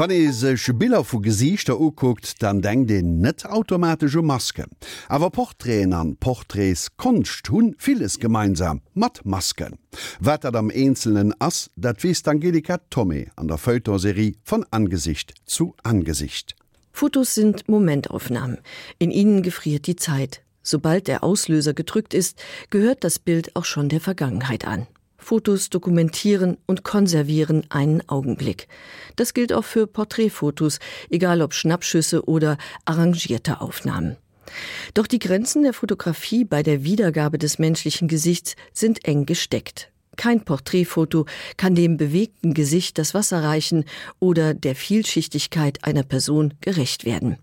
Wann e sech Biller vu Gesichter uguckt, dann denk den net automatische Maske. Aber Porträen an Porträts koncht hunn vieles gemeinsam mat Masken. Wetter am einzelnen ass, dat wiest Angelika Tommy an der Feuilletonserie von Angesicht zu Angesicht. Fotos sind Momentaufnahmen. In ihnen gefriert die Zeit. Sobald der Auslöser gedrückt ist, gehört das Bild auch schon der Vergangenheit an. Fotos dokumentieren und konservieren einen Augenblick. Das gilt auch für Porträtfotos, egal ob Schnappschüsse oder arrangierte Aufnahmen. Doch die Grenzen der Fotografie bei der Wiedergabe des menschlichen Gesichts sind eng gesteckt. Kein Porträtfoto kann dem bewegten Gesicht das Wasser reichen oder der Vielschichtigkeit einer Person gerecht werden.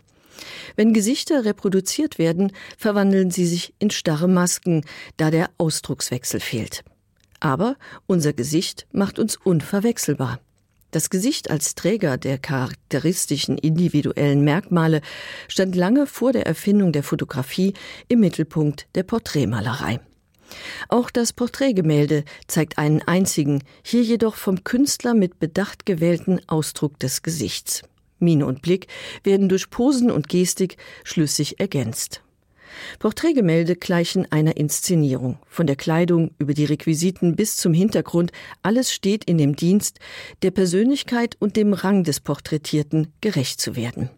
Wenn Gesichter reproduziert werden, verwandeln sie sich in starre Masken, da der Ausdruckswechsel fehlt. Aber unser Gesicht macht uns unverwechselbar. Das Gesicht als Träger der charakteristischen individuellen Merkmale stand lange vor der Erfindung der Fotografie im Mittelpunkt der Porträtmalerei. Auch das Porträtgemälde zeigt einen einzigen, hier jedoch vom Künstler mit bedacht gewählten Ausdruck des Gesichts. Mine und Blick werden durch Posen und Gestik schlüssig ergänzt. Porträtgemälde gleichen einer Inszenierung. Von der Kleidung über die Requisiten bis zum Hintergrund alles steht in dem Dienst, der Persönlichkeit und dem Rang des Porträtierten gerecht zu werden.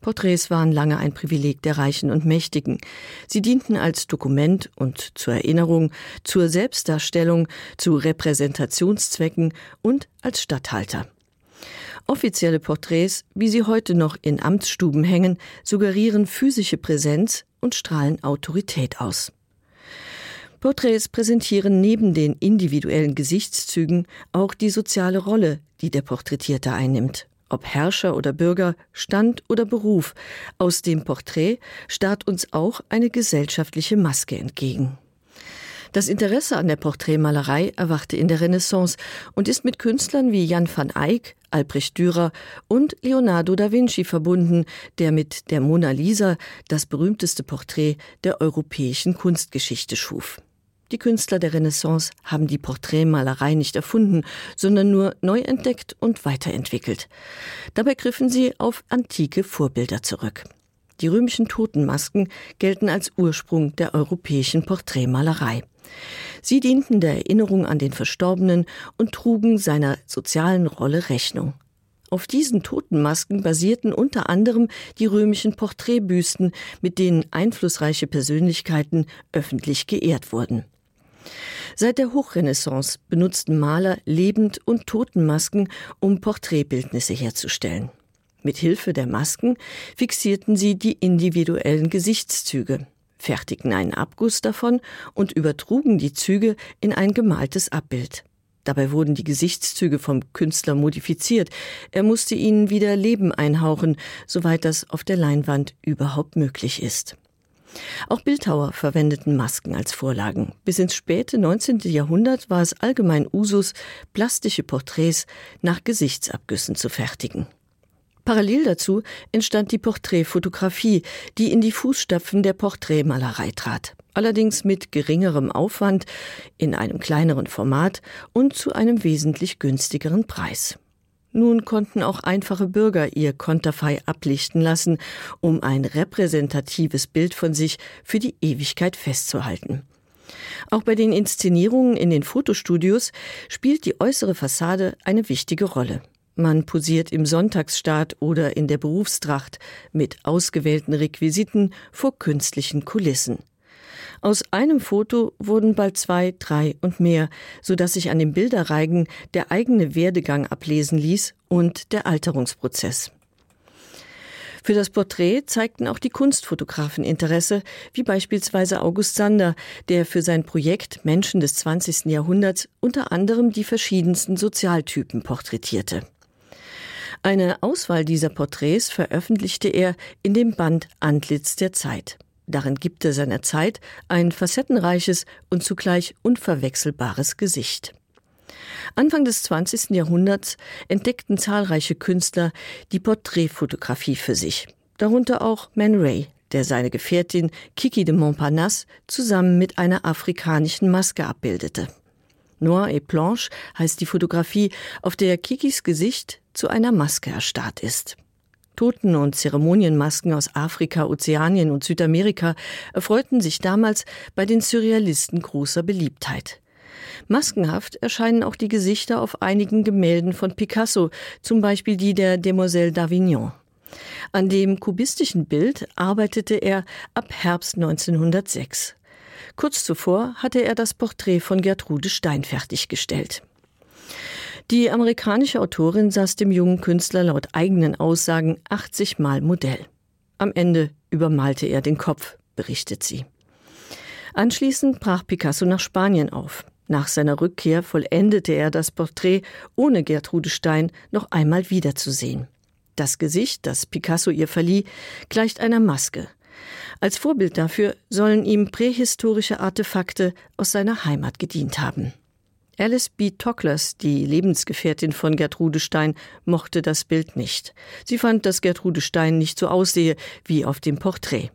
Porträts waren lange ein Privileg der Reichen und Mächtigen. Sie dienten als Dokument und zur Erinnerung, zur Selbstdarstellung, zu Repräsentationszwecken und als Statthalter. Offizielle Porträts, wie sie heute noch in Amtsstuben hängen, suggerieren physische Präsenz und strahlen Autorität aus. Porträts präsentieren neben den individuellen Gesichtszügen auch die soziale Rolle, die der Porträtierte einnimmt. Ob Herrscher oder Bürger, Stand oder Beruf, aus dem Porträt starrt uns auch eine gesellschaftliche Maske entgegen. Das Interesse an der Porträtmalerei erwachte in der Renaissance und ist mit Künstlern wie Jan van Eyck, Albrecht Dürer und Leonardo da Vinci verbunden, der mit der Mona Lisa das berühmteste Porträt der europäischen Kunstgeschichte schuf. Die Künstler der Renaissance haben die Porträtmalerei nicht erfunden, sondern nur neu entdeckt und weiterentwickelt. Dabei griffen sie auf antike Vorbilder zurück. Die römischen Totenmasken gelten als Ursprung der europäischen Porträtmalerei. Sie dienten der Erinnerung an den Verstorbenen und trugen seiner sozialen Rolle Rechnung. Auf diesen Totenmasken basierten unter anderem die römischen Porträtbüsten, mit denen einflussreiche Persönlichkeiten öffentlich geehrt wurden. Seit der Hochrenaissance benutzten Maler Lebend- und Totenmasken, um Porträtbildnisse herzustellen. Mit Hilfe der Masken fixierten sie die individuellen Gesichtszüge fertigten einen Abguss davon und übertrugen die Züge in ein gemaltes Abbild. Dabei wurden die Gesichtszüge vom Künstler modifiziert. Er musste ihnen wieder Leben einhauchen, soweit das auf der Leinwand überhaupt möglich ist. Auch Bildhauer verwendeten Masken als Vorlagen. Bis ins späte 19. Jahrhundert war es allgemein Usus, plastische Porträts nach Gesichtsabgüssen zu fertigen. Parallel dazu entstand die Porträtfotografie, die in die Fußstapfen der Porträtmalerei trat, allerdings mit geringerem Aufwand, in einem kleineren Format und zu einem wesentlich günstigeren Preis. Nun konnten auch einfache Bürger ihr Konterfei ablichten lassen, um ein repräsentatives Bild von sich für die Ewigkeit festzuhalten. Auch bei den Inszenierungen in den Fotostudios spielt die äußere Fassade eine wichtige Rolle. Man posiert im Sonntagsstaat oder in der Berufstracht mit ausgewählten Requisiten vor künstlichen Kulissen. Aus einem Foto wurden bald zwei, drei und mehr, so dass sich an dem Bilderreigen der eigene Werdegang ablesen ließ und der Alterungsprozess. Für das Porträt zeigten auch die Kunstfotografen Interesse, wie beispielsweise August Sander, der für sein Projekt Menschen des 20. Jahrhunderts unter anderem die verschiedensten Sozialtypen porträtierte. Eine Auswahl dieser Porträts veröffentlichte er in dem Band Antlitz der Zeit. Darin gibt er seiner Zeit ein facettenreiches und zugleich unverwechselbares Gesicht. Anfang des 20. Jahrhunderts entdeckten zahlreiche Künstler die Porträtfotografie für sich, darunter auch Man Ray, der seine Gefährtin Kiki de Montparnasse zusammen mit einer afrikanischen Maske abbildete. Noir et Planche heißt die Fotografie, auf der Kikis Gesicht zu einer Maske erstarrt ist. Toten- und Zeremonienmasken aus Afrika, Ozeanien und Südamerika erfreuten sich damals bei den Surrealisten großer Beliebtheit. Maskenhaft erscheinen auch die Gesichter auf einigen Gemälden von Picasso, zum Beispiel die der Demoiselle d'Avignon. An dem kubistischen Bild arbeitete er ab Herbst 1906. Kurz zuvor hatte er das Porträt von Gertrude Stein fertiggestellt. Die amerikanische Autorin saß dem jungen Künstler laut eigenen Aussagen 80 Mal Modell. Am Ende übermalte er den Kopf, berichtet sie. Anschließend brach Picasso nach Spanien auf. Nach seiner Rückkehr vollendete er das Porträt, ohne Gertrude Stein noch einmal wiederzusehen. Das Gesicht, das Picasso ihr verlieh, gleicht einer Maske. Als Vorbild dafür sollen ihm prähistorische Artefakte aus seiner Heimat gedient haben. Alice B. Tocklers, die Lebensgefährtin von Gertrude Stein, mochte das Bild nicht. Sie fand, dass Gertrude Stein nicht so aussehe wie auf dem Porträt.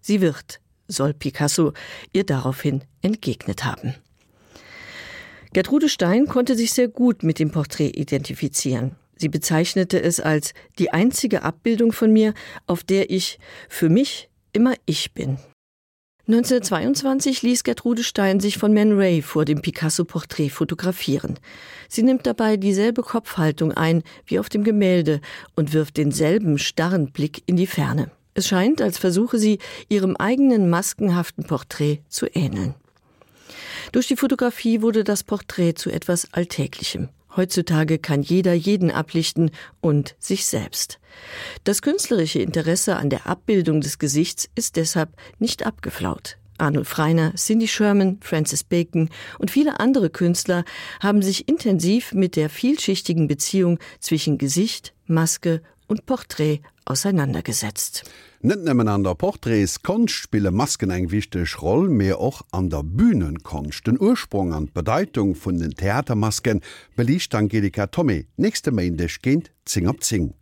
Sie wird, soll Picasso ihr daraufhin entgegnet haben. Gertrude Stein konnte sich sehr gut mit dem Porträt identifizieren. Sie bezeichnete es als die einzige Abbildung von mir, auf der ich für mich immer ich bin. 1922 ließ Gertrude Stein sich von Man Ray vor dem Picasso-Porträt fotografieren. Sie nimmt dabei dieselbe Kopfhaltung ein wie auf dem Gemälde und wirft denselben starren Blick in die Ferne. Es scheint, als versuche sie, ihrem eigenen maskenhaften Porträt zu ähneln. Durch die Fotografie wurde das Porträt zu etwas Alltäglichem. Heutzutage kann jeder jeden ablichten und sich selbst. Das künstlerische Interesse an der Abbildung des Gesichts ist deshalb nicht abgeflaut. Arnold Freiner, Cindy Sherman, Francis Bacon und viele andere Künstler haben sich intensiv mit der vielschichtigen Beziehung zwischen Gesicht, Maske und Porträt auseinandergesetzt. Net nemmmen an der Porträts konst spiele Masken eng wichtech Roll mé och an der Bühnenkonst den Ursprung an Bedeutung vun den Theatermasken belicht Angelika Tommy nächste Maindech géint zing op zing.